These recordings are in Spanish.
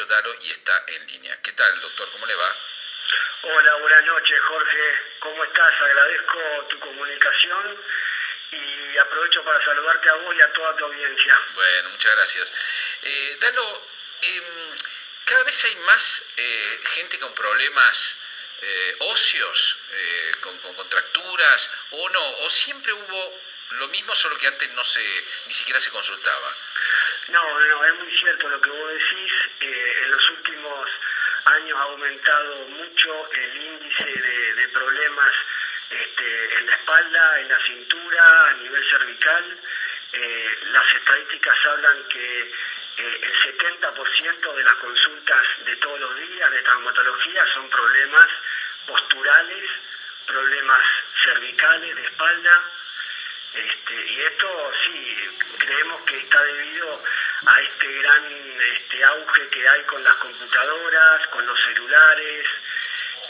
Mauricio Daro y está en línea. ¿Qué tal, doctor? ¿Cómo le va? Hola, buenas noches, Jorge. ¿Cómo estás? Agradezco tu comunicación y aprovecho para saludarte a vos y a toda tu audiencia. Bueno, muchas gracias. Eh, Dalo, em, cada vez hay más eh, gente con problemas eh, óseos, eh, con, con, contracturas, o no, o siempre hubo lo mismo, solo que antes no se, ni siquiera se consultaba. No, no, es muy cierto lo que vos decís. en los últimos años ha aumentado mucho el índice de, de problemas este, en la espalda, en la cintura, a nivel cervical. Eh, las estadísticas hablan que eh, el 70% de las consultas de todos los días de traumatología son problemas posturales, problemas cervicales, de espalda. Este, y esto sí, creemos que está debido a este gran este, auge que hay con las computadoras, con los celulares,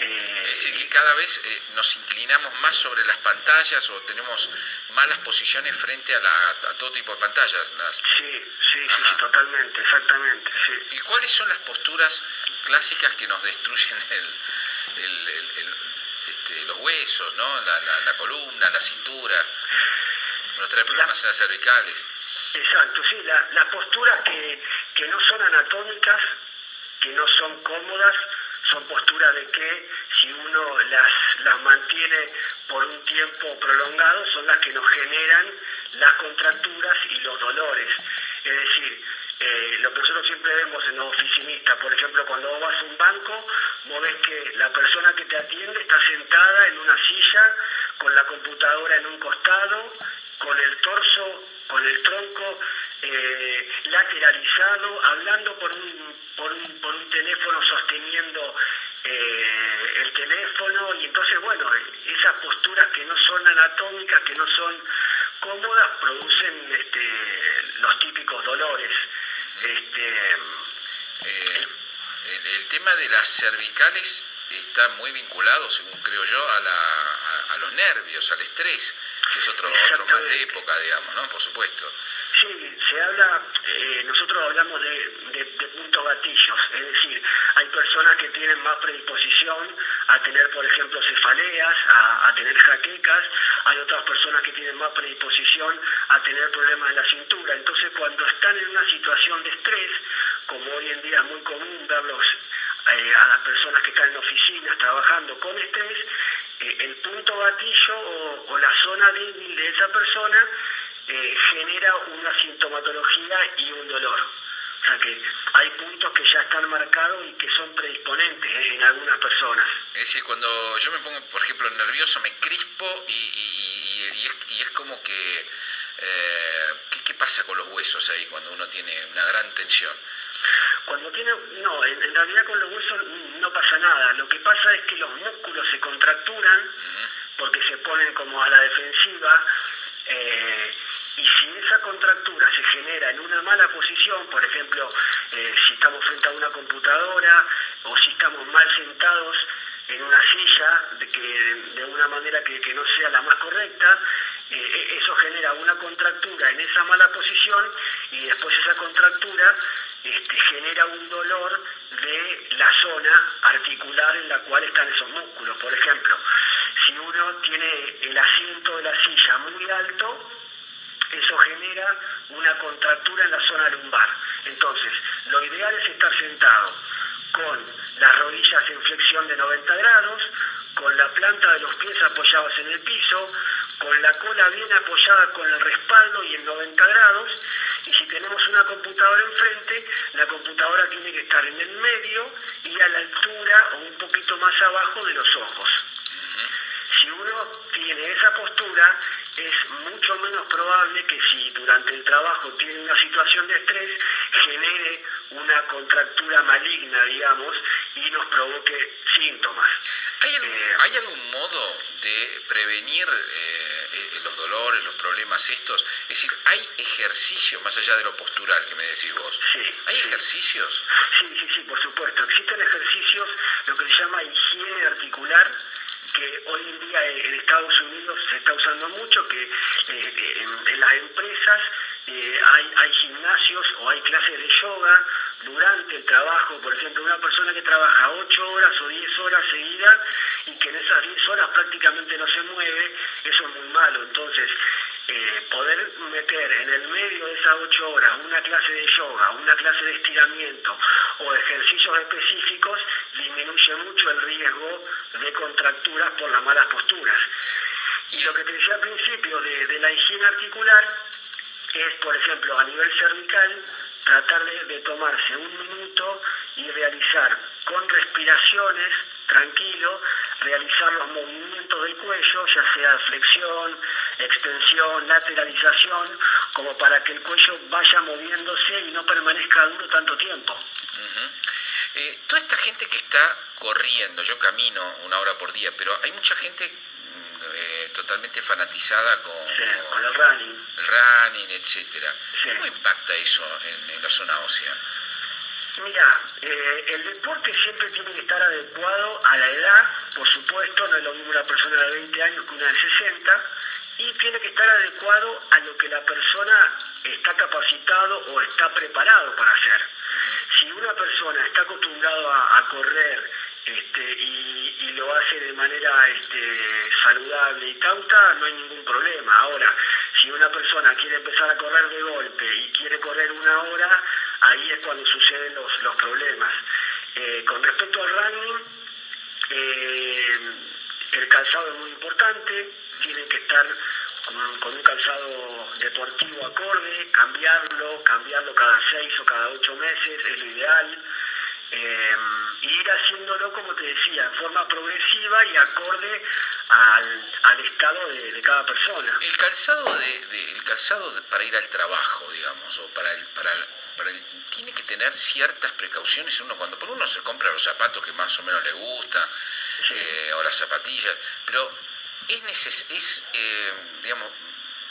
eh, es decir, que cada vez eh, nos inclinamos más sobre las pantallas o tenemos malas posiciones frente a, la, a todo tipo de pantallas. Las... Sí, sí, sí, totalmente, exactamente. Sí. ¿Y cuáles son las posturas clásicas que nos destruyen el, el, el, este, los huesos, ¿no? La, la, la, columna, la cintura? Nos trae problemas en las cervicales. Exacto, sí, las posturas que, que no son anatómicas, que no son cómodas, son posturas de que si uno las, las mantiene por un tiempo prolongado son las que nos generan las contracturas y los dolores. Es decir, eh, lo que nosotros siempre vemos en los oficinistas, por ejemplo, cuando vos vas a un banco, vos ves que la persona que te atiende está sentada en una silla con la computadora en un costado, con el torso, con el tronco eh, lateralizado, hablando por un, por un, por un teléfono sosteniendo eh, el teléfono y entonces, bueno, esas posturas que no son anatómicas, que no son cómodas, producen este, los típicos dolores. Este, eh, el, tema de las cervicales está muy vinculado, según creo yo, a, la, a los nervios, al estrés, que es otro, otro más de época, digamos, ¿no? Por supuesto. Sí, se habla, eh, nosotros hablamos de, de, de, puntos gatillos, es decir, hay personas que tienen más predisposición a tener, por ejemplo, cefaleas, a, a tener jaquecas, hay otras personas que tienen más predisposición a tener problemas en la cintura. Entonces, cuando están en una situación de estrés, como hoy en día es muy común verlos eh, a las personas que están en oficinas trabajando con estrés, eh, el punto gatillo o, o, la zona débil de esa persona eh, genera una sintomatología y un dolor. O sea que hay puntos que ya están marcados y que son predisponentes en algunas personas. Es decir, cuando yo me pongo, por ejemplo, nervioso, me crispo y, y, y, es, y es, como que... Eh, ¿qué, ¿Qué pasa con los huesos ahí cuando uno tiene una gran tensión? Cuando tiene, no, en, en, realidad con los huesos no pasa nada. Lo que pasa es que los músculos se contracturan uh -huh. porque se ponen como a la defensiva. Eh, y si esa contractura se genera en una mala posición, por ejemplo, eh, si estamos frente a una computadora o si estamos mal sentados en una silla de, que, de una manera que, no sea la más correcta, eh, eso genera una contractura en esa mala posición y después esa contractura este, genera un dolor de la zona articular en la cual están esos músculos. Por ejemplo, si uno tiene el asiento de la silla una contractura en la zona lumbar. Entonces, lo ideal es estar sentado con las rodillas en flexión de 90 grados, con la planta de los pies apoyados en el piso, con la cola bien apoyada con el respaldo y en 90 grados, y si tenemos una computadora enfrente, la computadora tiene que estar en el medio y a la altura o un poquito más abajo de los ojos. Si uno tiene esa postura, es mucho menos probable que si durante el trabajo tiene una situación de estrés, genere una contractura maligna, digamos, y nos provoque síntomas. ¿Hay algún, eh, ¿hay algún modo de prevenir eh, eh, los dolores, los problemas estos? Es decir, ¿hay ejercicios, más allá de lo postural que me decís vos? Sí. ¿Hay sí. ejercicios? Sí, sí, sí, por supuesto. Existen ejercicios, lo que se llama mucho que eh, en, las empresas eh, hay, gimnasios o hay clases de yoga durante el trabajo, por ejemplo, una persona que trabaja 8 horas o 10 horas seguidas y que en esas 10 horas prácticamente no se mueve, eso es muy malo. Entonces, eh, poder meter en el medio de esas 8 horas una clase de yoga, una clase de estiramiento o ejercicios específicos disminuye mucho el riesgo de contracturas por las malas posturas. Y lo que te decía al principio de, la higiene articular es, por ejemplo, a nivel cervical, tratar de, tomarse un minuto y realizar con respiraciones, tranquilo, realizar los movimientos del cuello, ya sea flexión, extensión, lateralización, como para que el cuello vaya moviéndose y no permanezca duro tanto tiempo. Eh, toda esta gente que está corriendo, yo camino una hora por día, pero hay mucha gente totalmente fanatizada con, el running, el running etcétera. ¿Cómo impacta eso en, la zona ósea? Mira, eh, el deporte siempre tiene que estar adecuado a la edad, por supuesto, no es lo mismo una persona de 20 años que una de 60, y tiene que estar adecuado a lo que la persona está capacitado o está preparado para hacer. Si una persona está acostumbrado a, correr este, y, lo hace de manera este, saludable y cauta, no hay ningún problema. Ahora, si una persona quiere empezar a correr de golpe y quiere correr una hora, ahí es cuando suceden los, los problemas. Eh, con respecto al running, eh, el calzado es muy importante, tiene que estar con, un calzado deportivo acorde, cambiarlo, cambiarlo cada seis o cada ocho meses es lo ideal. Eh, ir haciéndolo, como te decía, en forma progresiva y acorde al, estado de, cada persona. El calzado, de, el calzado para ir al trabajo, digamos, o para el, para, para tiene que tener ciertas precauciones uno cuando por uno se compra los zapatos que más o menos le gusta eh, o las zapatillas, pero es, neces es eh, digamos,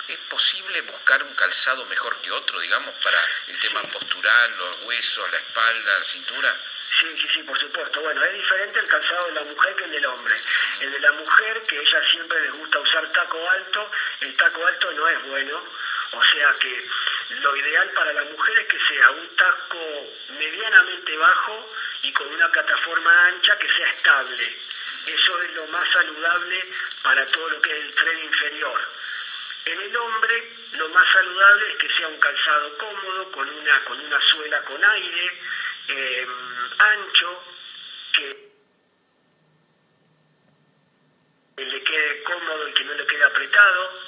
¿Es posible buscar un calzado mejor que otro, digamos, para el tema postural, los huesos, la espalda, la cintura? Sí, sí, sí, por supuesto. Bueno, es diferente el calzado de la mujer que el del hombre. El de la mujer, que ella siempre les gusta usar taco alto, el taco alto no es bueno. O sea que lo ideal para la mujer es que sea un taco medianamente bajo y con una plataforma ancha que sea estable. Eso es lo más saludable para todo lo que es el tren inferior. En el hombre lo más saludable es que sea un calzado cómodo, con una, con una suela con aire, em, ancho, que le quede cómodo y que no le quede apretado.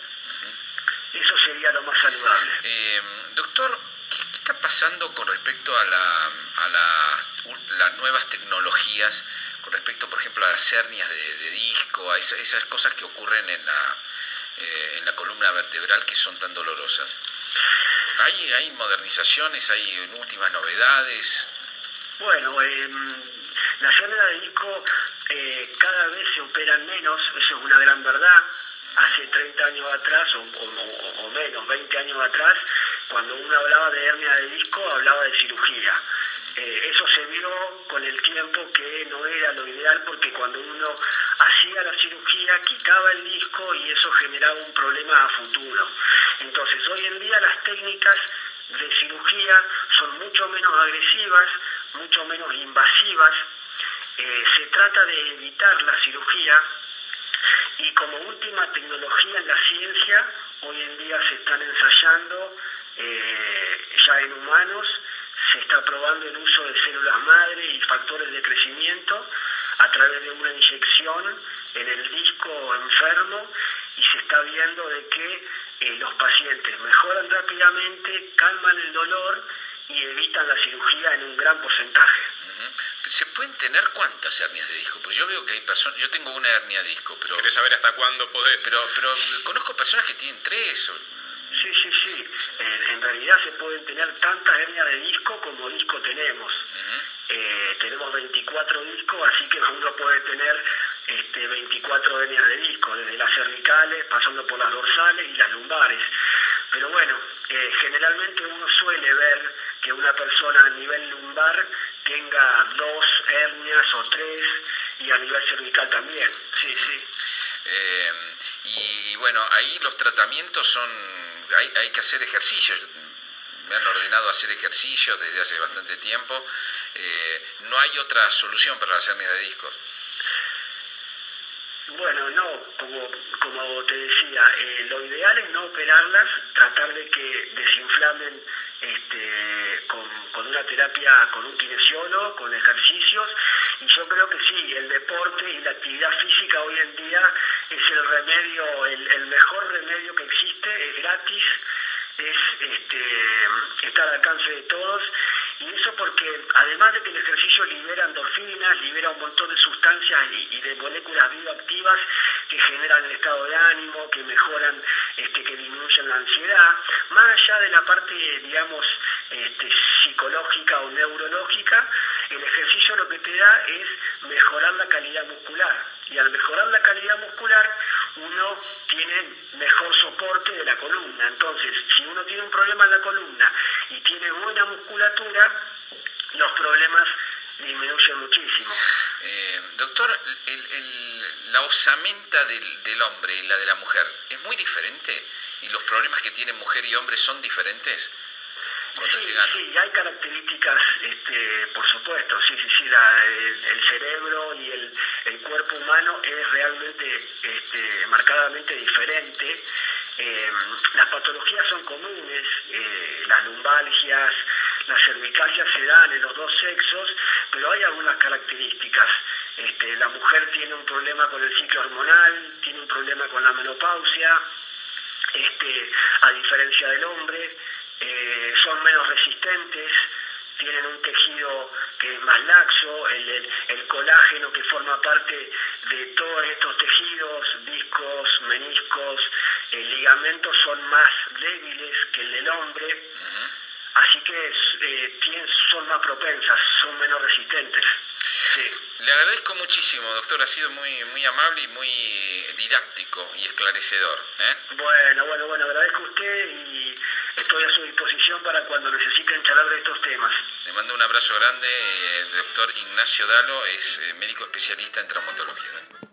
Eso sería lo más saludable. Em, doctor, ¿qué está pasando con respecto a, la, a las nuevas tecnologías, con respecto, por ejemplo, a las hernias de, disco, a esas cosas que ocurren en la eh, en la columna vertebral que son tan dolorosas. ¿Hay, hay modernizaciones, hay últimas novedades? Bueno, eh, las hernias de disco eh, cada vez se operan menos, eso es una gran verdad. Hace 30 años atrás, o, o, menos, 20 años atrás, cuando uno hablaba de hernia de disco, hablaba de cirugía. Eh, eso se vio con el tiempo que no era lo ideal porque cuando uno hacía la cirugía quitaba el disco y eso generaba un problema a futuro. Entonces hoy en día las técnicas de cirugía son mucho menos agresivas, mucho menos invasivas. Eh, se trata de evitar la cirugía y como última tecnología en la ciencia, hoy en día se están ensayando eh, ya en humanos se está probando el uso de células madre y factores de crecimiento a través de una inyección en el disco enfermo y se está viendo de que eh, los pacientes mejoran rápidamente, calman el dolor y evitan la cirugía en un gran porcentaje. ¿Se pueden tener cuántas hernias de disco? Pues yo veo que hay personas, yo tengo una hernia de disco, pero... ¿Querés saber hasta cuándo podés? Pero, pero conozco personas que tienen tres o En realidad se pueden tener tantas hernias de disco como disco tenemos. Eh, tenemos 24 discos, así que uno puede tener este, 24 hernias de disco, desde las cervicales, pasando por las dorsales y las lumbares. Pero bueno, eh, generalmente uno suele ver que una persona a nivel lumbar tenga dos hernias o tres y a nivel cervical también. Sí, sí. Eh, y bueno, ahí los tratamientos son hay, hay que hacer ejercicios. Me han ordenado hacer ejercicios desde hace bastante tiempo. Eh, no hay otra solución para las hernias de discos. Bueno, no, como, como te decía, eh, lo ideal es no operarlas, tratar de que desinflamen este, con, con una terapia, con un kinesiólogo, con ejercicios, y yo creo que sí, el deporte y la actividad física hoy en día es el remedio, el, mejor remedio que existe, es gratis, es este, está al alcance de todos porque además de que el ejercicio libera endorfinas, libera un montón de sustancias y, de moléculas bioactivas que generan el estado de ánimo, que mejoran, este, que disminuyen la ansiedad, más allá de la parte, digamos, este, psicológica o neurológica, el ejercicio lo que te da es mejorar la calidad muscular. Y al mejorar la calidad muscular, uno tiene mejor soporte de la columna. Entonces, si uno tiene un problema en la columna los problemas disminuyen muchísimo. Eh, doctor, la osamenta del, del hombre y la de la mujer es muy diferente y los problemas que tienen mujer y hombre son diferentes sí, Sí, hay características, este, por supuesto, sí, sí, sí, la, el, cerebro y el, el, cuerpo humano es realmente este, marcadamente diferente. Eh, las patologías son comunes, eh, las lumbalgias, las cervicalgias se dan en los dos sexos, pero hay algunas características. Este, la mujer tiene un problema con el ciclo hormonal, tiene un problema con la menopausia, este, a diferencia del hombre. Eh, son menos resistentes, tienen un tejido que es más laxo, el, colágeno que forma parte de todos estos tejidos, discos, meniscos, eh, ligamentos son más débiles que el del hombre, así que eh, tienen, son más propensas, son menos resistentes. Le agradezco muchísimo, doctor, ha sido muy, muy amable y muy didáctico y esclarecedor. Bueno, bueno, bueno, agradezco a usted y estoy a su disposición para cuando necesiten charlar de estos temas. Le mando un abrazo grande. El doctor Ignacio Dalo es eh, médico especialista en traumatología.